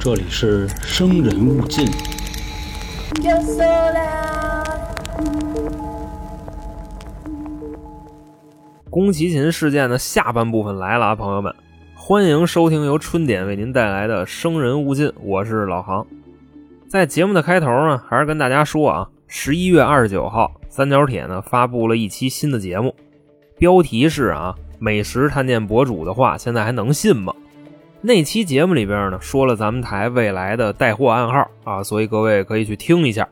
这里是生人勿近。宫崎勤事件的下半部分来了啊，朋友们，欢迎收听由春点为您带来的《生人勿近》，我是老航。在节目的开头呢，还是跟大家说啊，十一月二十九号，三角铁呢发布了一期新的节目，标题是啊，美食探店博主的话，现在还能信吗？那期节目里边呢，说了咱们台未来的带货暗号啊，所以各位可以去听一下。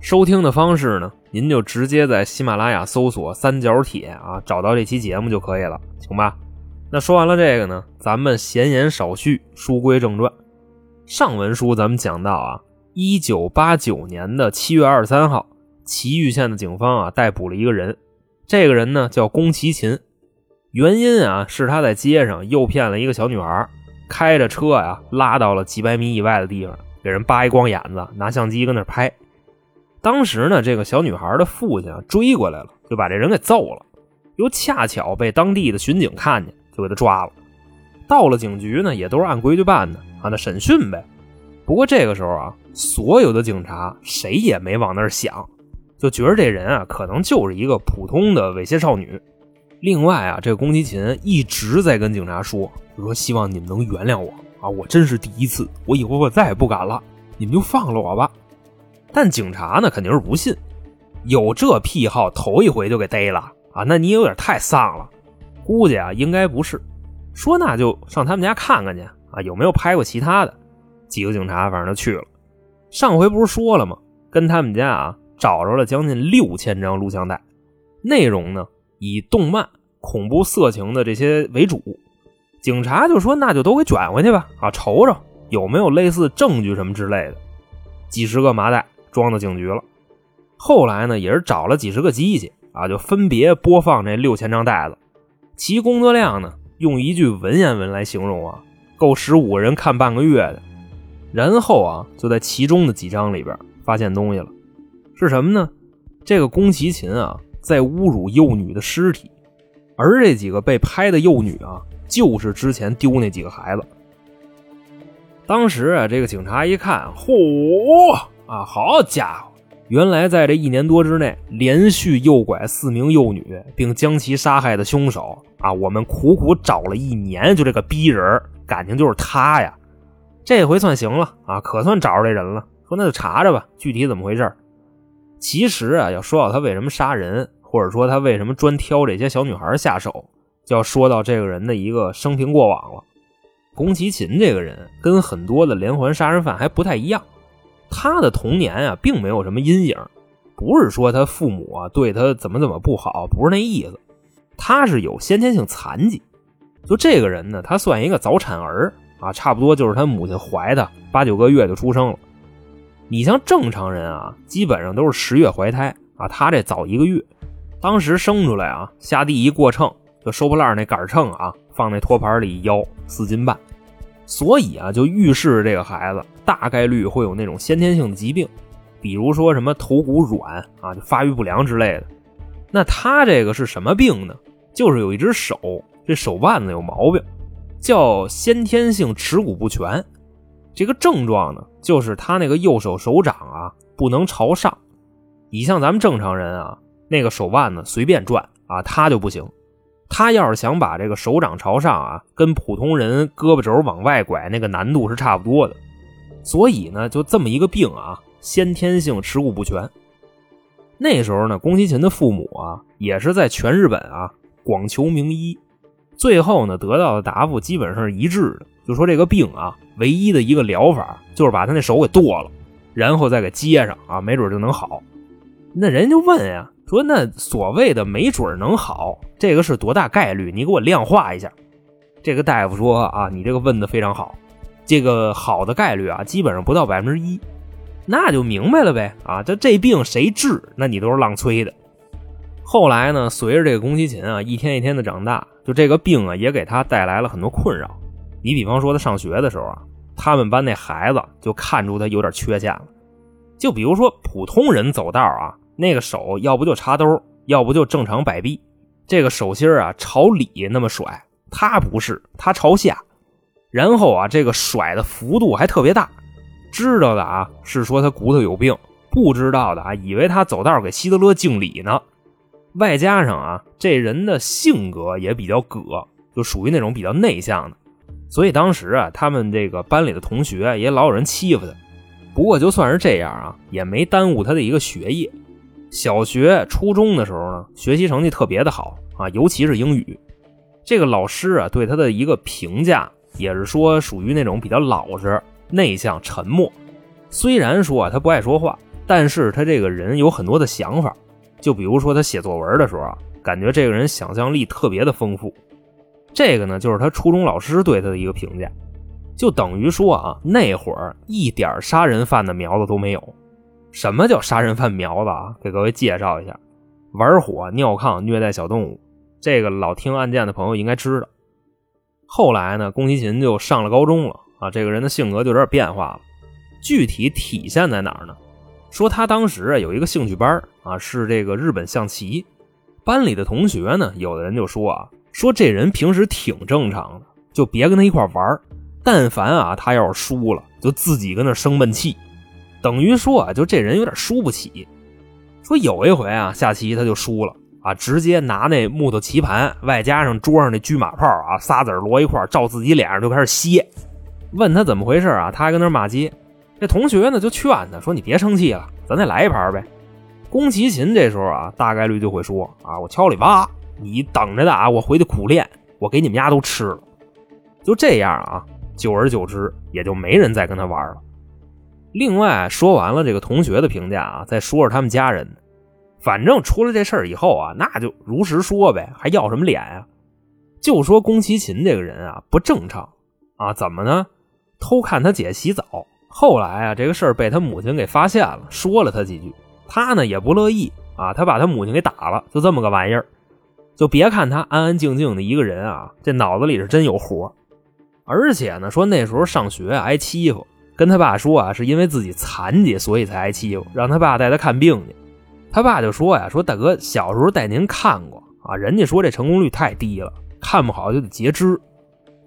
收听的方式呢，您就直接在喜马拉雅搜索“三角铁”啊，找到这期节目就可以了，行吧？那说完了这个呢，咱们闲言少叙，书归正传。上文书咱们讲到啊，一九八九年的七月二十三号，祁玉县的警方啊逮捕了一个人，这个人呢叫宫崎勤，原因啊是他在街上诱骗了一个小女孩，开着车呀拉到了几百米以外的地方，给人扒一光眼子，拿相机跟那拍。当时呢，这个小女孩的父亲啊追过来了，就把这人给揍了，又恰巧被当地的巡警看见，就给他抓了。到了警局呢，也都是按规矩办的啊，那审讯呗。不过这个时候啊，所有的警察谁也没往那儿想，就觉得这人啊可能就是一个普通的猥亵少女。另外啊，这个宫崎勤一直在跟警察说，就说希望你们能原谅我啊，我真是第一次，我以后我再也不敢了，你们就放了我吧。但警察呢肯定是不信，有这癖好头一回就给逮了啊，那你有点太丧了。估计啊应该不是，说那就上他们家看看去啊，有没有拍过其他的？几个警察反正就去了。上回不是说了吗？跟他们家啊找着了将近六千张录像带，内容呢以动漫、恐怖、色情的这些为主。警察就说那就都给卷回去吧啊，瞅瞅有没有类似证据什么之类的。几十个麻袋。装到警局了，后来呢，也是找了几十个机器啊，就分别播放这六千张袋子，其工作量呢，用一句文言文来形容啊，够十五个人看半个月的。然后啊，就在其中的几张里边发现东西了，是什么呢？这个宫崎勤啊，在侮辱幼女的尸体，而这几个被拍的幼女啊，就是之前丢那几个孩子。当时啊，这个警察一看，嚯！啊，好家伙！原来在这一年多之内，连续诱拐四名幼女，并将其杀害的凶手啊，我们苦苦找了一年，就这个逼人，感情就是他呀。这回算行了啊，可算找着这人了。说那就查查吧，具体怎么回事？其实啊，要说到他为什么杀人，或者说他为什么专挑这些小女孩下手，就要说到这个人的一个生平过往了。宫崎勤这个人跟很多的连环杀人犯还不太一样。他的童年啊，并没有什么阴影，不是说他父母啊对他怎么怎么不好，不是那意思。他是有先天性残疾，就这个人呢，他算一个早产儿啊，差不多就是他母亲怀他八九个月就出生了。你像正常人啊，基本上都是十月怀胎啊，他这早一个月。当时生出来啊，下地一过秤，就收破烂那杆秤啊，放那托盘里一摇四斤半。所以啊，就预示这个孩子大概率会有那种先天性的疾病，比如说什么头骨软啊，就发育不良之类的。那他这个是什么病呢？就是有一只手，这手腕子有毛病，叫先天性耻骨不全。这个症状呢，就是他那个右手手掌啊不能朝上。你像咱们正常人啊，那个手腕子随便转啊，他就不行。他要是想把这个手掌朝上啊，跟普通人胳膊肘往外拐那个难度是差不多的，所以呢，就这么一个病啊，先天性耻骨不全。那时候呢，宫崎勤的父母啊，也是在全日本啊广求名医，最后呢得到的答复基本上是一致的，就说这个病啊，唯一的一个疗法就是把他那手给剁了，然后再给接上啊，没准就能好。那人就问呀。说那所谓的没准能好，这个是多大概率？你给我量化一下。这个大夫说啊，你这个问的非常好，这个好的概率啊，基本上不到百分之一。那就明白了呗啊，这这病谁治？那你都是浪催的。后来呢，随着这个宫崎勤啊一天一天的长大，就这个病啊也给他带来了很多困扰。你比方说他上学的时候啊，他们班那孩子就看出他有点缺陷了。就比如说普通人走道啊。那个手要不就插兜，要不就正常摆臂，这个手心啊朝里那么甩，他不是，他朝下。然后啊，这个甩的幅度还特别大。知道的啊是说他骨头有病，不知道的啊以为他走道给希特勒敬礼呢。外加上啊，这人的性格也比较葛，就属于那种比较内向的，所以当时啊，他们这个班里的同学也老有人欺负他。不过就算是这样啊，也没耽误他的一个学业。小学、初中的时候呢，学习成绩特别的好啊，尤其是英语。这个老师啊，对他的一个评价也是说，属于那种比较老实、内向、沉默。虽然说啊，他不爱说话，但是他这个人有很多的想法。就比如说他写作文的时候啊，感觉这个人想象力特别的丰富。这个呢，就是他初中老师对他的一个评价。就等于说啊，那会儿一点杀人犯的苗子都没有。什么叫杀人犯苗子啊？给各位介绍一下：玩火、尿炕、虐待小动物。这个老听案件的朋友应该知道。后来呢，宫崎勤就上了高中了啊，这个人的性格就有点变化了。具体体现在哪儿呢？说他当时啊有一个兴趣班啊，是这个日本象棋。班里的同学呢，有的人就说啊，说这人平时挺正常的，就别跟他一块玩但凡啊，他要是输了，就自己跟那生闷气，等于说啊，就这人有点输不起。说有一回啊，下棋他就输了啊，直接拿那木头棋盘，外加上桌上那车马炮啊，仨子摞一块照自己脸上就开始歇。问他怎么回事啊，他还跟那骂街。这同学呢就劝他说：“你别生气了，咱再来一盘呗。”宫崎勤这时候啊，大概率就会说：“啊，我敲你爸，你等着的啊，我回去苦练，我给你们家都吃了。”就这样啊。久而久之，也就没人再跟他玩了。另外，说完了这个同学的评价啊，再说说他们家人。反正出了这事儿以后啊，那就如实说呗，还要什么脸呀？就说宫崎勤这个人啊，不正常啊，怎么呢？偷看他姐洗澡，后来啊，这个事儿被他母亲给发现了，说了他几句，他呢也不乐意啊，他把他母亲给打了，就这么个玩意儿。就别看他安安静静的一个人啊，这脑子里是真有活。而且呢，说那时候上学挨欺负，跟他爸说啊，是因为自己残疾，所以才挨欺负，让他爸带他看病去。他爸就说呀，说大哥小时候带您看过啊，人家说这成功率太低了，看不好就得截肢。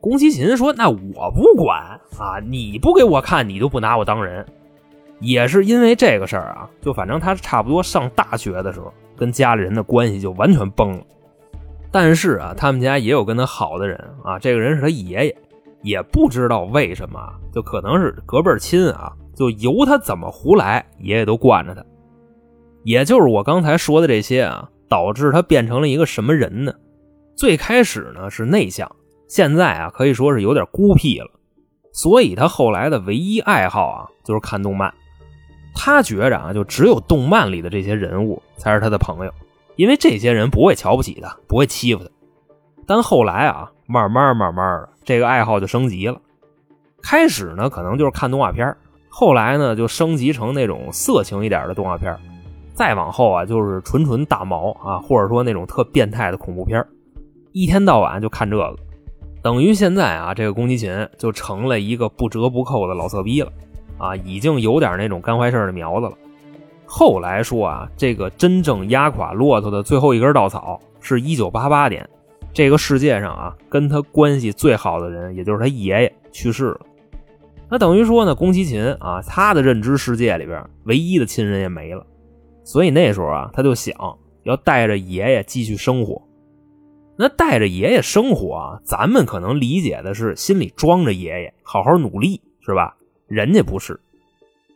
宫崎勤说，那我不管啊，你不给我看，你就不拿我当人。也是因为这个事儿啊，就反正他差不多上大学的时候，跟家里人的关系就完全崩了。但是啊，他们家也有跟他好的人啊，这个人是他爷爷。也不知道为什么，就可能是隔辈亲啊，就由他怎么胡来，爷爷都惯着他。也就是我刚才说的这些啊，导致他变成了一个什么人呢？最开始呢是内向，现在啊可以说是有点孤僻了。所以他后来的唯一爱好啊就是看动漫。他觉着啊，就只有动漫里的这些人物才是他的朋友，因为这些人不会瞧不起他，不会欺负他。但后来啊，慢慢慢慢的。这个爱好就升级了，开始呢可能就是看动画片后来呢就升级成那种色情一点的动画片再往后啊就是纯纯大毛啊，或者说那种特变态的恐怖片一天到晚就看这个，等于现在啊这个宫崎勤就成了一个不折不扣的老色逼了啊，已经有点那种干坏事的苗子了。后来说啊，这个真正压垮骆驼的最后一根稻草是一九八八年。这个世界上啊，跟他关系最好的人，也就是他爷爷去世了。那等于说呢，宫崎勤啊，他的认知世界里边唯一的亲人也没了。所以那时候啊，他就想要带着爷爷继续生活。那带着爷爷生活啊，咱们可能理解的是心里装着爷爷，好好努力，是吧？人家不是，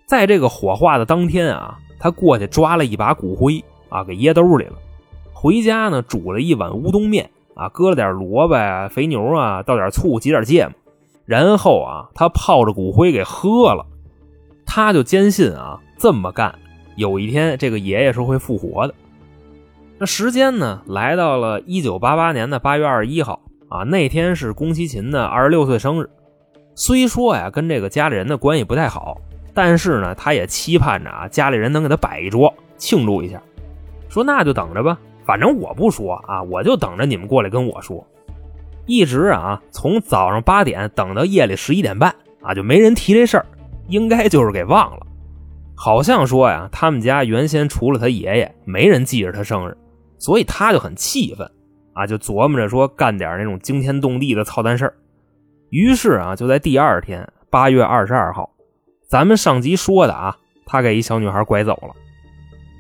在这个火化的当天啊，他过去抓了一把骨灰啊，给掖兜里了。回家呢，煮了一碗乌冬面。啊，搁了点萝卜啊，肥牛啊，倒点醋，挤点芥末，然后啊，他泡着骨灰给喝了。他就坚信啊，这么干，有一天这个爷爷是会复活的。那时间呢，来到了一九八八年的八月二十一号啊，那天是宫崎勤的二十六岁生日。虽说呀，跟这个家里人的关系不太好，但是呢，他也期盼着啊，家里人能给他摆一桌庆祝一下。说那就等着吧。反正我不说啊，我就等着你们过来跟我说。一直啊，从早上八点等到夜里十一点半啊，就没人提这事儿，应该就是给忘了。好像说呀，他们家原先除了他爷爷，没人记着他生日，所以他就很气愤啊，就琢磨着说干点那种惊天动地的操蛋事儿。于是啊，就在第二天八月二十二号，咱们上集说的啊，他给一小女孩拐走了。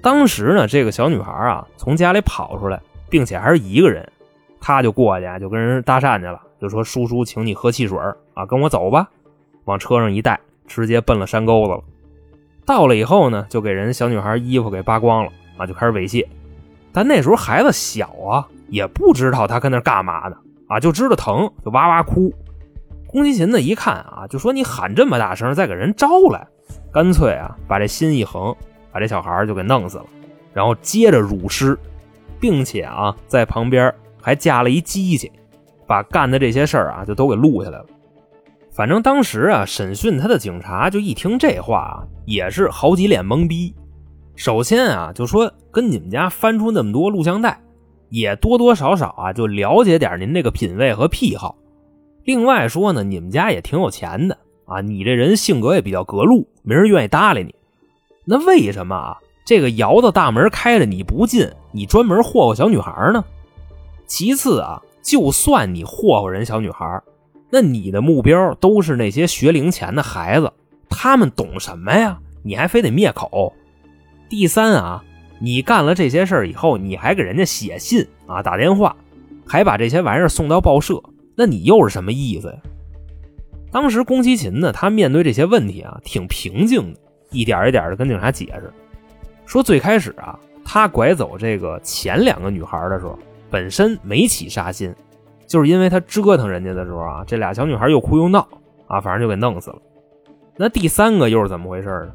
当时呢，这个小女孩啊从家里跑出来，并且还是一个人，他就过去就跟人搭讪去了，就说：“叔叔，请你喝汽水啊，跟我走吧。”往车上一带，直接奔了山沟子了。到了以后呢，就给人小女孩衣服给扒光了啊，就开始猥亵。但那时候孩子小啊，也不知道他跟那干嘛呢啊，就知道疼，就哇哇哭。宫崎勤呢一看啊，就说：“你喊这么大声，再给人招来，干脆啊，把这心一横，把这小孩就给弄死了，然后接着辱尸，并且啊，在旁边还架了一机器，把干的这些事儿啊，就都给录下来了。”反正当时啊，审讯他的警察就一听这话啊，也是好几脸懵逼。首先啊，就说跟你们家翻出那么多录像带，也多多少少啊，就了解点您这个品味和癖好。另外说呢，你们家也挺有钱的啊，你这人性格也比较隔路，没人愿意搭理你。那为什么啊，这个窑子大门开着你不进，你专门霍霍小女孩呢？其次啊，就算你霍霍人小女孩。那你的目标都是那些学龄前的孩子，他们懂什么呀？你还非得灭口？第三啊，你干了这些事儿以后，你还给人家写信啊、打电话，还把这些玩意儿送到报社，那你又是什么意思呀？当时宫崎勤呢，他面对这些问题啊，挺平静的，一点一点的跟警察解释，说最开始啊，他拐走这个前两个女孩的时候，本身没起杀心。就是因为他折腾人家的时候啊，这俩小女孩又哭又闹啊，反正就给弄死了。那第三个又是怎么回事呢？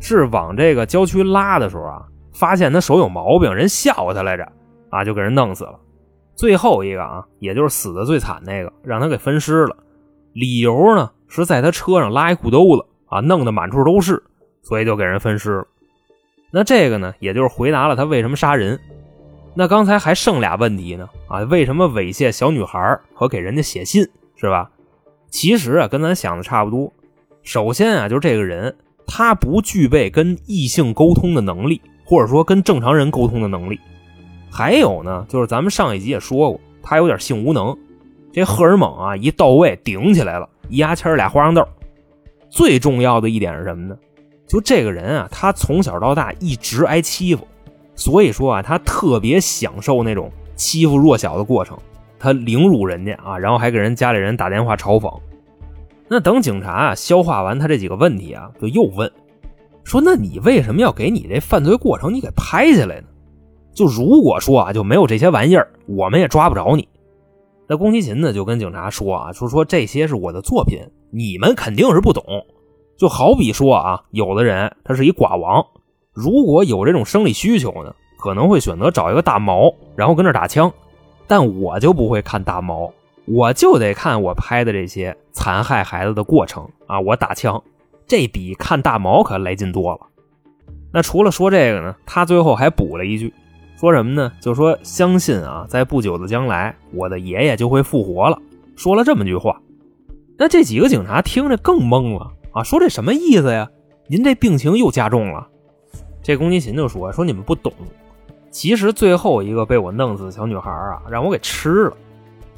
是往这个郊区拉的时候啊，发现他手有毛病，人笑话他来着啊，就给人弄死了。最后一个啊，也就是死的最惨那个，让他给分尸了。理由呢是在他车上拉一裤兜子啊，弄得满处都是，所以就给人分尸了。那这个呢，也就是回答了他为什么杀人。那刚才还剩俩问题呢啊？为什么猥亵小女孩和给人家写信是吧？其实啊，跟咱想的差不多。首先啊，就是这个人他不具备跟异性沟通的能力，或者说跟正常人沟通的能力。还有呢，就是咱们上一集也说过，他有点性无能。这荷尔蒙啊一到位顶起来了，一牙签俩花生豆。最重要的一点是什么呢？就这个人啊，他从小到大一直挨欺负。所以说啊，他特别享受那种欺负弱小的过程，他凌辱人家啊，然后还给人家里人打电话嘲讽。那等警察啊消化完他这几个问题啊，就又问说：“那你为什么要给你这犯罪过程你给拍下来呢？就如果说啊就没有这些玩意儿，我们也抓不着你。”那宫崎勤呢就跟警察说啊，就说这些是我的作品，你们肯定是不懂。就好比说啊，有的人他是一寡王。如果有这种生理需求呢，可能会选择找一个大毛，然后跟那打枪。但我就不会看大毛，我就得看我拍的这些残害孩子的过程啊！我打枪，这比看大毛可来劲多了。那除了说这个呢，他最后还补了一句，说什么呢？就说相信啊，在不久的将来，我的爷爷就会复活了。说了这么句话，那这几个警察听着更懵了啊！说这什么意思呀？您这病情又加重了？这宫崎勤就说：“说你们不懂，其实最后一个被我弄死的小女孩啊，让我给吃了。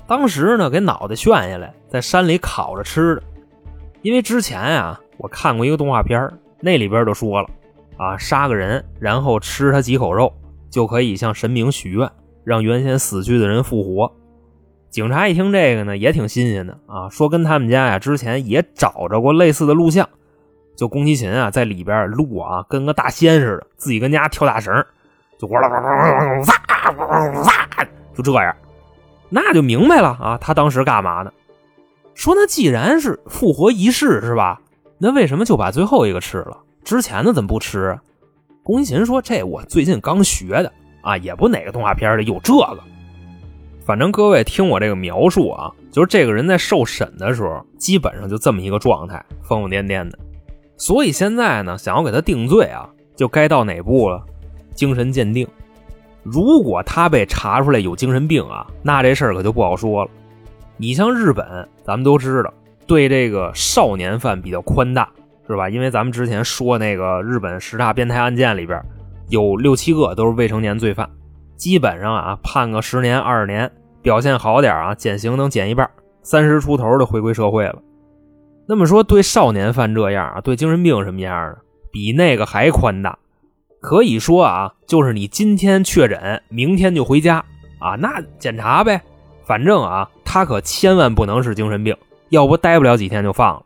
当时呢，给脑袋炫下来，在山里烤着吃的。因为之前啊，我看过一个动画片那里边就说了啊，杀个人，然后吃他几口肉，就可以向神明许愿，让原先死去的人复活。警察一听这个呢，也挺新鲜的啊，说跟他们家呀之前也找着过类似的录像。”就宫崎勤啊，在里边录啊，跟个大仙似的，自己跟家跳大绳，就哇啦哇啦哇哇，就这样，那就明白了啊，他当时干嘛呢？说那既然是复活仪式是吧？那为什么就把最后一个吃了？之前的怎么不吃？宫崎勤说：“这我最近刚学的啊，也不哪个动画片里有这个。反正各位听我这个描述啊，就是这个人在受审的时候，基本上就这么一个状态，疯疯癫癫的。”所以现在呢，想要给他定罪啊，就该到哪步了？精神鉴定。如果他被查出来有精神病啊，那这事儿可就不好说了。你像日本，咱们都知道，对这个少年犯比较宽大，是吧？因为咱们之前说那个日本十大变态案件里边，有六七个都是未成年罪犯，基本上啊判个十年二十年，表现好点啊减刑能减一半，三十出头就回归社会了。那么说，对少年犯这样啊，对精神病什么样的，比那个还宽大。可以说啊，就是你今天确诊，明天就回家啊，那检查呗。反正啊，他可千万不能是精神病，要不待不了几天就放了。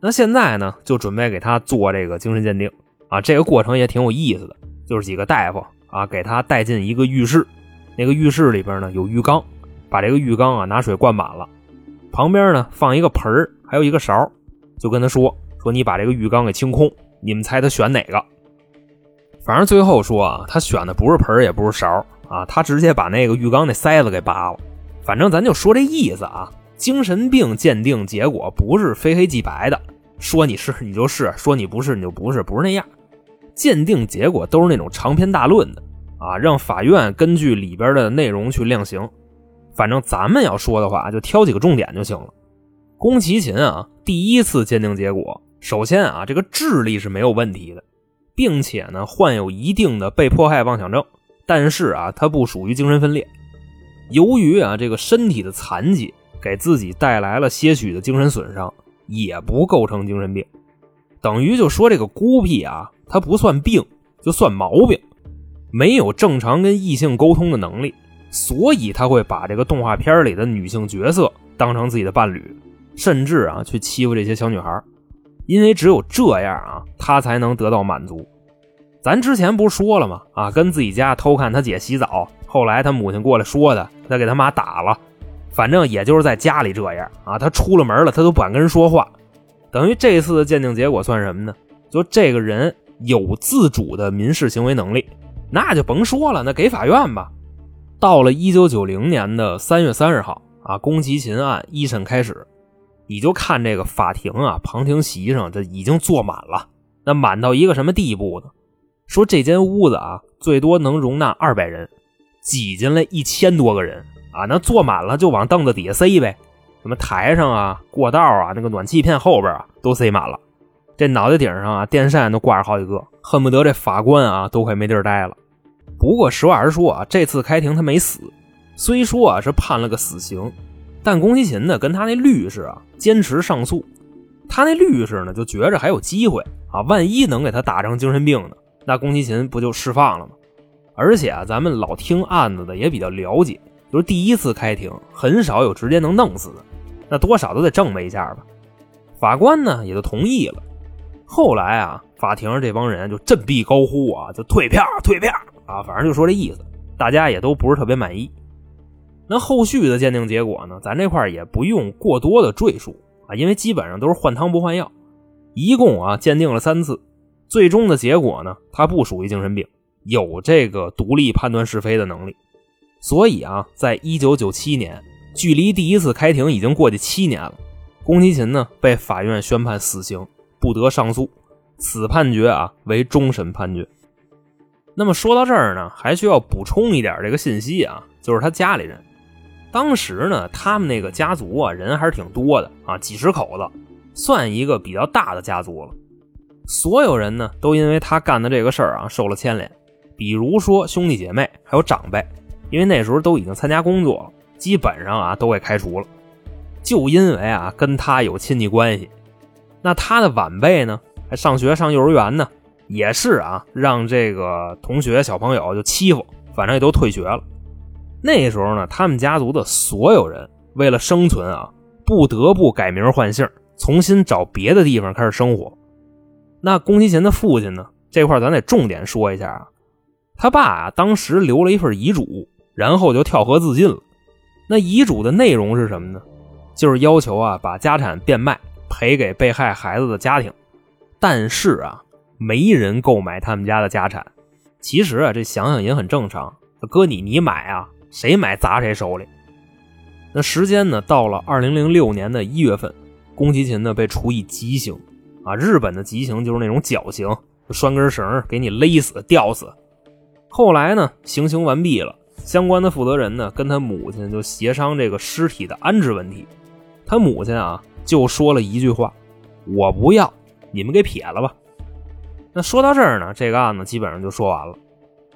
那现在呢，就准备给他做这个精神鉴定啊，这个过程也挺有意思的，就是几个大夫啊，给他带进一个浴室，那个浴室里边呢有浴缸，把这个浴缸啊拿水灌满了，旁边呢放一个盆儿，还有一个勺，就跟他说说你把这个浴缸给清空，你们猜他选哪个？反正最后说啊，他选的不是盆儿，也不是勺啊，他直接把那个浴缸那塞子给拔了。反正咱就说这意思啊。精神病鉴定结果不是非黑即白的，说你是你就是，说你不是你就不是，不是那样。鉴定结果都是那种长篇大论的啊，让法院根据里边的内容去量刑。反正咱们要说的话，就挑几个重点就行了。宫崎勤啊，第一次鉴定结果，首先啊，这个智力是没有问题的，并且呢，患有一定的被迫害妄想症，但是啊，他不属于精神分裂。由于啊，这个身体的残疾。给自己带来了些许的精神损伤，也不构成精神病，等于就说这个孤僻啊，他不算病，就算毛病，没有正常跟异性沟通的能力，所以他会把这个动画片里的女性角色当成自己的伴侣，甚至啊去欺负这些小女孩，因为只有这样啊，他才能得到满足。咱之前不是说了吗？啊，跟自己家偷看他姐洗澡，后来他母亲过来说的，他给他妈打了。反正也就是在家里这样啊，他出了门了，他都不敢跟人说话。等于这次的鉴定结果算什么呢？就这个人有自主的民事行为能力，那就甭说了，那给法院吧。到了一九九零年的三月三十号啊，宫崎勤案一审开始，你就看这个法庭啊，旁听席上这已经坐满了，那满到一个什么地步呢？说这间屋子啊，最多能容纳二百人，挤进来一千多个人。啊，那坐满了就往凳子底下塞呗，什么台上啊、过道啊、那个暖气片后边啊，都塞满了。这脑袋顶上啊，电扇都挂着好几个，恨不得这法官啊都快没地儿待了。不过实话实说啊，这次开庭他没死，虽说啊是判了个死刑，但宫崎勤呢跟他那律师啊坚持上诉。他那律师呢就觉着还有机会啊，万一能给他打成精神病呢，那宫崎勤不就释放了吗？而且啊，咱们老听案子的也比较了解。就是第一次开庭，很少有直接能弄死的，那多少都得证明一下吧。法官呢也就同意了。后来啊，法庭上这帮人就振臂高呼啊，就退票退票啊，反正就说这意思，大家也都不是特别满意。那后续的鉴定结果呢，咱这块也不用过多的赘述啊，因为基本上都是换汤不换药。一共啊鉴定了三次，最终的结果呢，他不属于精神病，有这个独立判断是非的能力。所以啊，在一九九七年，距离第一次开庭已经过去七年了。宫崎勤呢被法院宣判死刑，不得上诉。此判决啊为终审判决。那么说到这儿呢，还需要补充一点这个信息啊，就是他家里人。当时呢，他们那个家族啊人还是挺多的啊，几十口子，算一个比较大的家族了。所有人呢都因为他干的这个事儿啊受了牵连，比如说兄弟姐妹还有长辈。因为那时候都已经参加工作了，基本上啊都给开除了，就因为啊跟他有亲戚关系。那他的晚辈呢，还上学上幼儿园呢，也是啊让这个同学小朋友就欺负，反正也都退学了。那时候呢，他们家族的所有人为了生存啊，不得不改名换姓，重新找别的地方开始生活。那宫崎勤的父亲呢，这块咱得重点说一下啊，他爸啊当时留了一份遗嘱。然后就跳河自尽了。那遗嘱的内容是什么呢？就是要求啊，把家产变卖赔给被害孩子的家庭。但是啊，没人购买他们家的家产。其实啊，这想想也很正常。哥你你买啊，谁买砸谁手里。那时间呢，到了二零零六年的一月份，宫崎勤呢被处以极刑啊。日本的极刑就是那种绞刑，拴根绳给你勒死、吊死。后来呢，行刑完毕了。相关的负责人呢，跟他母亲就协商这个尸体的安置问题。他母亲啊，就说了一句话：“我不要，你们给撇了吧。”那说到这儿呢，这个案子基本上就说完了。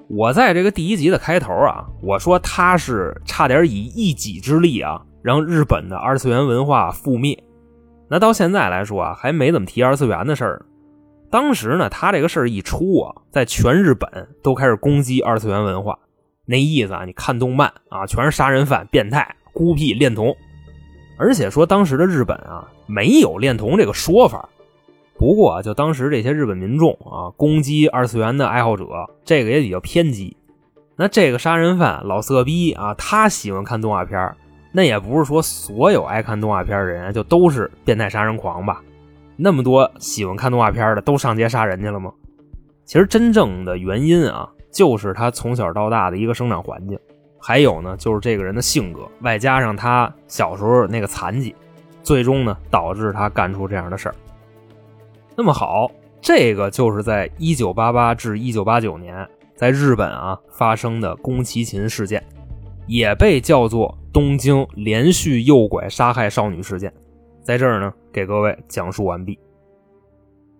我在这个第一集的开头啊，我说他是差点以一己之力啊，让日本的二次元文化覆灭。那到现在来说啊，还没怎么提二次元的事儿。当时呢，他这个事儿一出啊，在全日本都开始攻击二次元文化。那意思啊，你看动漫啊，全是杀人犯、变态、孤僻、恋童。而且说当时的日本啊，没有恋童这个说法。不过就当时这些日本民众啊，攻击二次元的爱好者，这个也比较偏激。那这个杀人犯老色逼啊，他喜欢看动画片那也不是说所有爱看动画片的人就都是变态杀人狂吧？那么多喜欢看动画片的都上街杀人去了吗？其实真正的原因啊，就是他从小到大的一个生长环境，还有呢，就是这个人的性格，外加上他小时候那个残疾，最终呢导致他干出这样的事儿。那么好，这个就是在一九八八至一九八九年在日本啊发生的宫崎勤事件，也被叫做东京连续诱拐杀害少女事件。在这儿呢，给各位讲述完毕。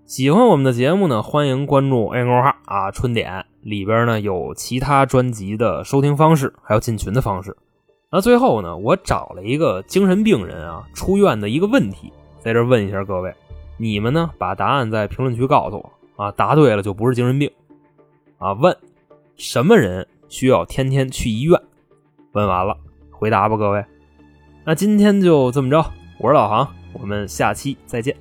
喜欢我们的节目呢，欢迎关注 A 公号啊，春点里边呢有其他专辑的收听方式，还有进群的方式。那最后呢，我找了一个精神病人啊出院的一个问题，在这问一下各位，你们呢把答案在评论区告诉我啊，答对了就不是精神病啊。问什么人需要天天去医院？问完了，回答吧，各位。那今天就这么着。我是老航，我们下期再见。